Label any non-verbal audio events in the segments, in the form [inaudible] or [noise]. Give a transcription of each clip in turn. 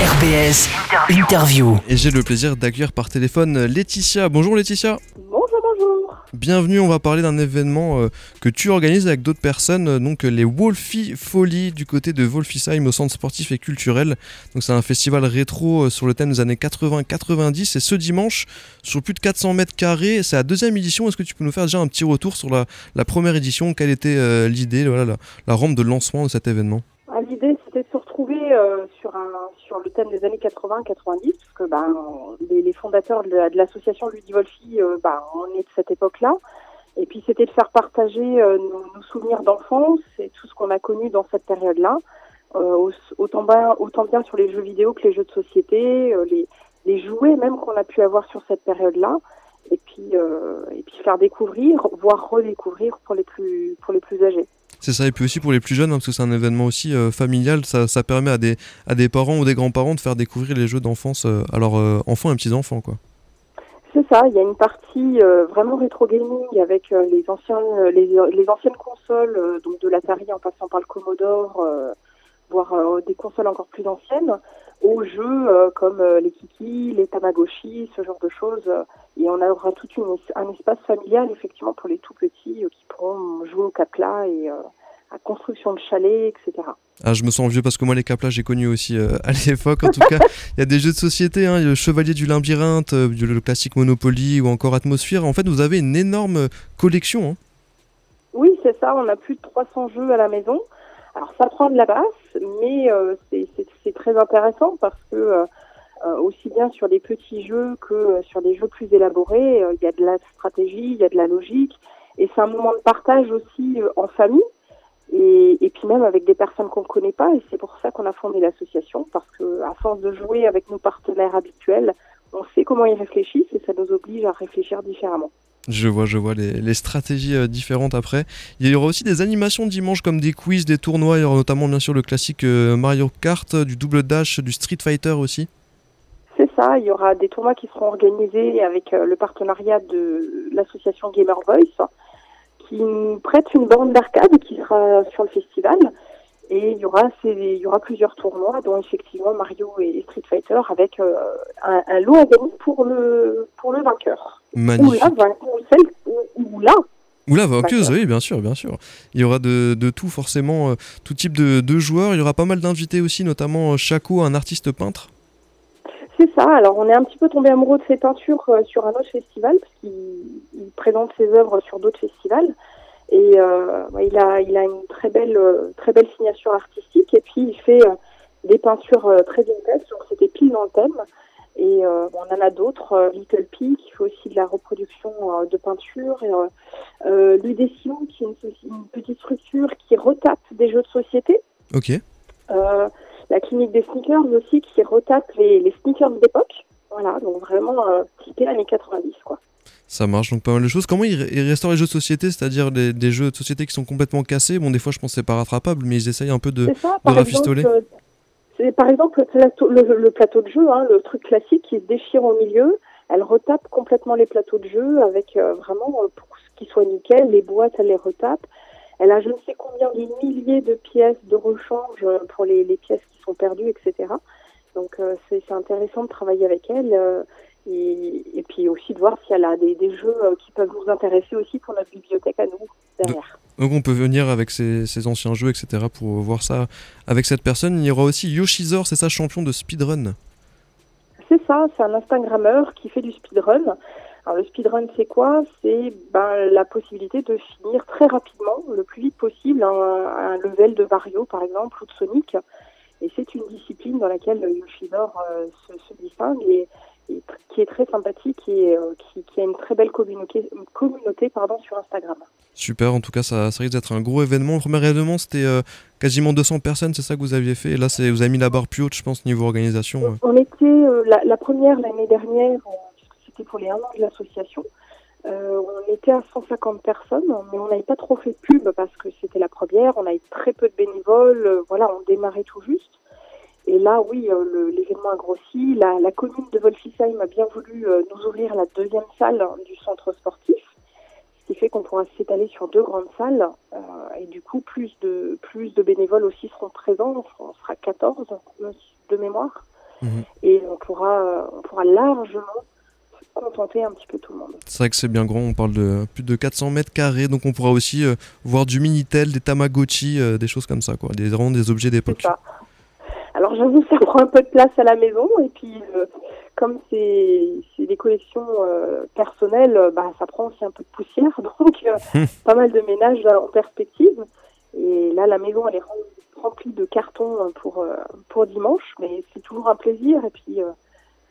RBS Interview. Et j'ai le plaisir d'accueillir par téléphone Laetitia. Bonjour Laetitia. Bonjour, bonjour. Bienvenue, on va parler d'un événement euh, que tu organises avec d'autres personnes, euh, donc les Wolfie Folies du côté de Wolfisheim au centre sportif et culturel. Donc c'est un festival rétro euh, sur le thème des années 80-90 et ce dimanche sur plus de 400 mètres carrés, c'est la deuxième édition. Est-ce que tu peux nous faire déjà un petit retour sur la, la première édition? Quelle était l'idée, voilà, la, la rampe de lancement de cet événement Ah, L'idée, c'était de euh, sur, le thème des années 80-90, parce que ben, les, fondateurs de, la- de l'association Ludivolfi, euh, ben, on est de cette époque-là. Et puis, c'était de faire partager euh, nos, souvenirs d'enfance et tout ce qu'on a connu dans cette période-là, euh, au- autant, bien, sur les jeux vidéo que les jeux de société, les, jouets même qu'on a pu avoir sur cette période-là. Et puis, et puis faire découvrir, voire redécouvrir pour les plus, pour les plus âgés. C'est ça, et puis aussi pour les plus jeunes, hein, parce que c'est un événement aussi euh, familial, ça, permet à des, à des parents ou des grands-parents de faire découvrir les jeux d'enfance euh, à leurs euh, enfants et petits-enfants. C'est ça, il y a une partie vraiment rétro gaming avec les anciens les, les anciennes consoles donc de l'Atari en passant par le Commodore voire euh, des consoles encore plus anciennes aux jeux euh, comme euh, les Kiki, les Tamagotchi, ce genre de choses et on aura tout une, un espace familial effectivement pour les tout petits qui pourront jouer au capla et à construction de chalets, etc. Ah, je me sens vieux parce que moi, les caplas, j'ai connu aussi euh, [laughs] à l'époque. En tout cas, il y a des jeux de société, hein, le Chevalier du Labyrinthe, euh, le classique Monopoly ou encore Atmosphère. En fait, vous avez une énorme collection. hein. Oui, c'est ça. On a plus de 300 jeux à la maison. Alors, ça prend de la place, mais euh, c'est- très intéressant parce que euh, euh, aussi bien sur des petits jeux que euh, sur des jeux plus élaborés, euh, il y a de la stratégie, il y a de la logique, et c'est un moment de partage aussi en famille. Et, et puis même avec des personnes qu'on ne connaît pas, et c'est pour ça qu'on a fondé l'association, parce que à force de jouer avec nos partenaires habituels, on sait comment ils réfléchissent et ça nous oblige à réfléchir différemment. Je vois, je vois les, stratégies euh, différentes après. Il y aura aussi des animations dimanche comme des quiz, des tournois. Il y aura notamment bien sûr le classique euh, Mario Kart, euh, du double dash, du Street Fighter aussi. C'est ça, il y aura des tournois qui seront organisés avec le partenariat de l'association Gamer Voice, qui nous prête une borne d'arcade qui sera sur le festival. Et il y aura, plusieurs tournois, dont effectivement Mario et Street Fighter, avec un, un lot à gagner pour le vainqueur. Magnifique. ou celle, ou, la. Vainqueuse, oui, bien sûr, bien sûr. Il y aura de, de tout, forcément, euh, tout type de, de joueurs. Il y aura pas mal d'invités aussi, notamment euh, Chaco, un artiste peintre. C'est ça. Alors, on est un petit peu tombé amoureux de ses peintures euh, sur un autre festival, parce qu'il il présente ses œuvres sur d'autres festivals. Et euh, il a, il a une très belle, euh, très belle signature artistique. Et puis, il fait euh, des peintures très vintage. Donc, c'était pile dans le thème. Et euh, on en a d'autres. euh, Little P, qui fait aussi de la reproduction euh, de peinture. Et, euh, qui est une, petite structure qui retape des jeux de société. Ok. La clinique des sneakers aussi qui retape les, les sneakers d'époque. Voilà, donc vraiment typé années 90 quoi. Ça marche, donc pas mal de choses. Comment ils, restaurent les jeux de société, c'est-à-dire des, des jeux de société qui sont complètement cassés? Bon, des fois, je pense que c'est pas rattrapable, mais ils essayent un peu de. Ça, de rafistoler. exemple. Par exemple le plateau, le, plateau de jeu, hein, le truc classique qui se déchire au milieu. Elle retape complètement les plateaux de jeu avec euh, vraiment euh, pour qu'ils soient nickel. Les boîtes, elle les retape. Elle a je ne sais combien de milliers de pièces de rechange euh, pour les, pièces qui sont perdues, etc. Donc c'est intéressant de travailler avec elle et, puis aussi de voir si elle a des, des jeux qui peuvent nous intéresser aussi pour notre bibliothèque à nous derrière. Donc, on peut venir avec ses, anciens jeux, etc., pour voir ça avec cette personne. Il y aura aussi Yoshizor, c'est ça, champion de speedrun. C'est ça, c'est un Instagrammeur qui fait du speedrun. Alors le speedrun, c'est quoi? C'est ben, la possibilité de finir très rapidement, le plus vite possible, un, un level de Mario par exemple ou de Sonic. Et c'est une discipline dans laquelle Yoshidor euh, se, se distingue et, et qui est très sympathique et euh, qui, qui a une très belle communauté, une communauté pardon, sur Instagram. Super, en tout cas, ça, ça risque d'être un gros événement. Le premier événement, c'était euh, quasiment 200 personnes, c'est ça que vous aviez fait. Et là, vous avez mis la barre plus haute, je pense, niveau organisation. On était euh, la, la première l'année dernière, c'était pour les un an de l'association. on était à 150 personnes, mais on n'avait pas trop fait de pub parce que c'était la première. On avait très peu de bénévoles. voilà, on démarrait tout juste. Et là, oui, euh, l'événement a grossi. La, la commune de Wolfisheim a bien voulu euh, nous ouvrir la deuxième salle hein, du centre sportif, ce qui fait qu'on pourra s'étaler sur deux grandes salles. euh, et du coup, plus de plus de bénévoles aussi seront présents. On sera 14 de mémoire. Mhm. et on pourra, on pourra largement contenter un petit peu tout le monde. C'est vrai que c'est bien grand, on parle de plus de 400 mètres carrés, donc on pourra aussi euh, voir du Minitel, des Tamagotchi, euh, des choses comme ça, quoi, des, vraiment des objets d'époque. J'avoue, ça prend un peu de place à la maison. Et puis euh, comme c'est c'est des collections euh, personnelles, euh, bah, ça prend aussi un peu de poussière, [laughs] donc euh, [laughs] pas mal de ménage là, en perspective. Et là, la maison, elle est rem- remplie de cartons euh, pour euh, pour dimanche, mais c'est toujours un plaisir. Et puis euh,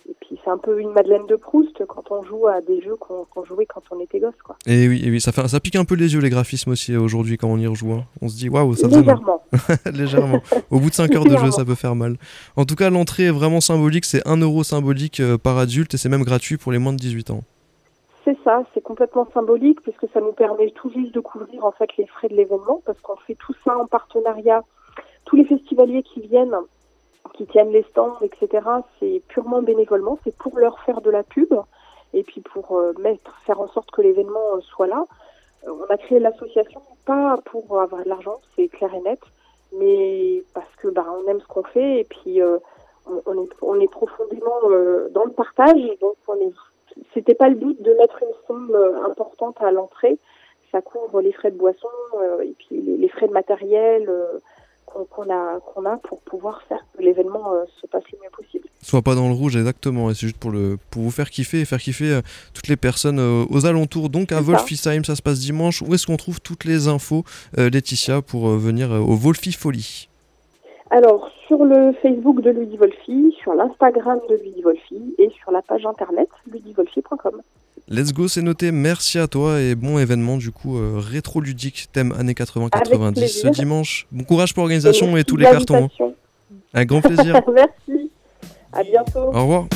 et puis c'est un peu une Madeleine de Proust quand on joue à des jeux qu'on jouait quand on était gosse, quoi. Et oui, et oui ça, fait, ça pique un peu les yeux les graphismes aussi euh, aujourd'hui quand on y rejoue. hein. On se dit waouh, ça faisait mal. Légèrement. [laughs] Légèrement. Au bout de 5 heures de jeu, Légèrement. ça peut faire mal. En tout cas, l'entrée est vraiment symbolique, c'est 1 euro symbolique euh, par adulte et c'est même gratuit pour les moins de 18 ans. C'est ça, c'est complètement symbolique puisque ça nous permet tout juste de couvrir en fait les frais de l'événement parce qu'on fait tout ça en partenariat. Tous les festivaliers qui viennent, qui tiennent les stands, etc., c'est purement bénévolement, c'est pour leur faire de la pub et puis pour euh, faire en sorte que l'événement euh, soit là. Euh, on a créé l'association pas pour avoir de l'argent, c'est clair et net, mais parce que bah, on aime ce qu'on fait et puis on, est, on est profondément dans le partage, donc c'était pas le but de mettre une somme importante à l'entrée. Ça couvre les frais de boisson et puis les, frais de matériel qu'on a, qu'on a pour pouvoir faire que l'événement euh, se passe le mieux possible. Soit pas dans le rouge, exactement. Et c'est juste pour, le, pour vous faire kiffer et faire kiffer euh, toutes les personnes euh, aux alentours. Donc à. Wolfisheim, ça se passe dimanche. Où est-ce qu'on trouve toutes les infos, Laetitia, pour venir au Wolfi Folie? Alors, sur le Facebook de Ludivolfi, sur l'Instagram de Ludivolfi et sur la page internet ludivolfi.com. Let's go, c'est noté. Merci à toi et bon événement du coup euh, rétro-ludique, thème années 80-90 Avec ce dimanche. Bon courage pour l'organisation et merci tous les cartons. hein. Un grand plaisir. [laughs] Merci. À bientôt. Au revoir.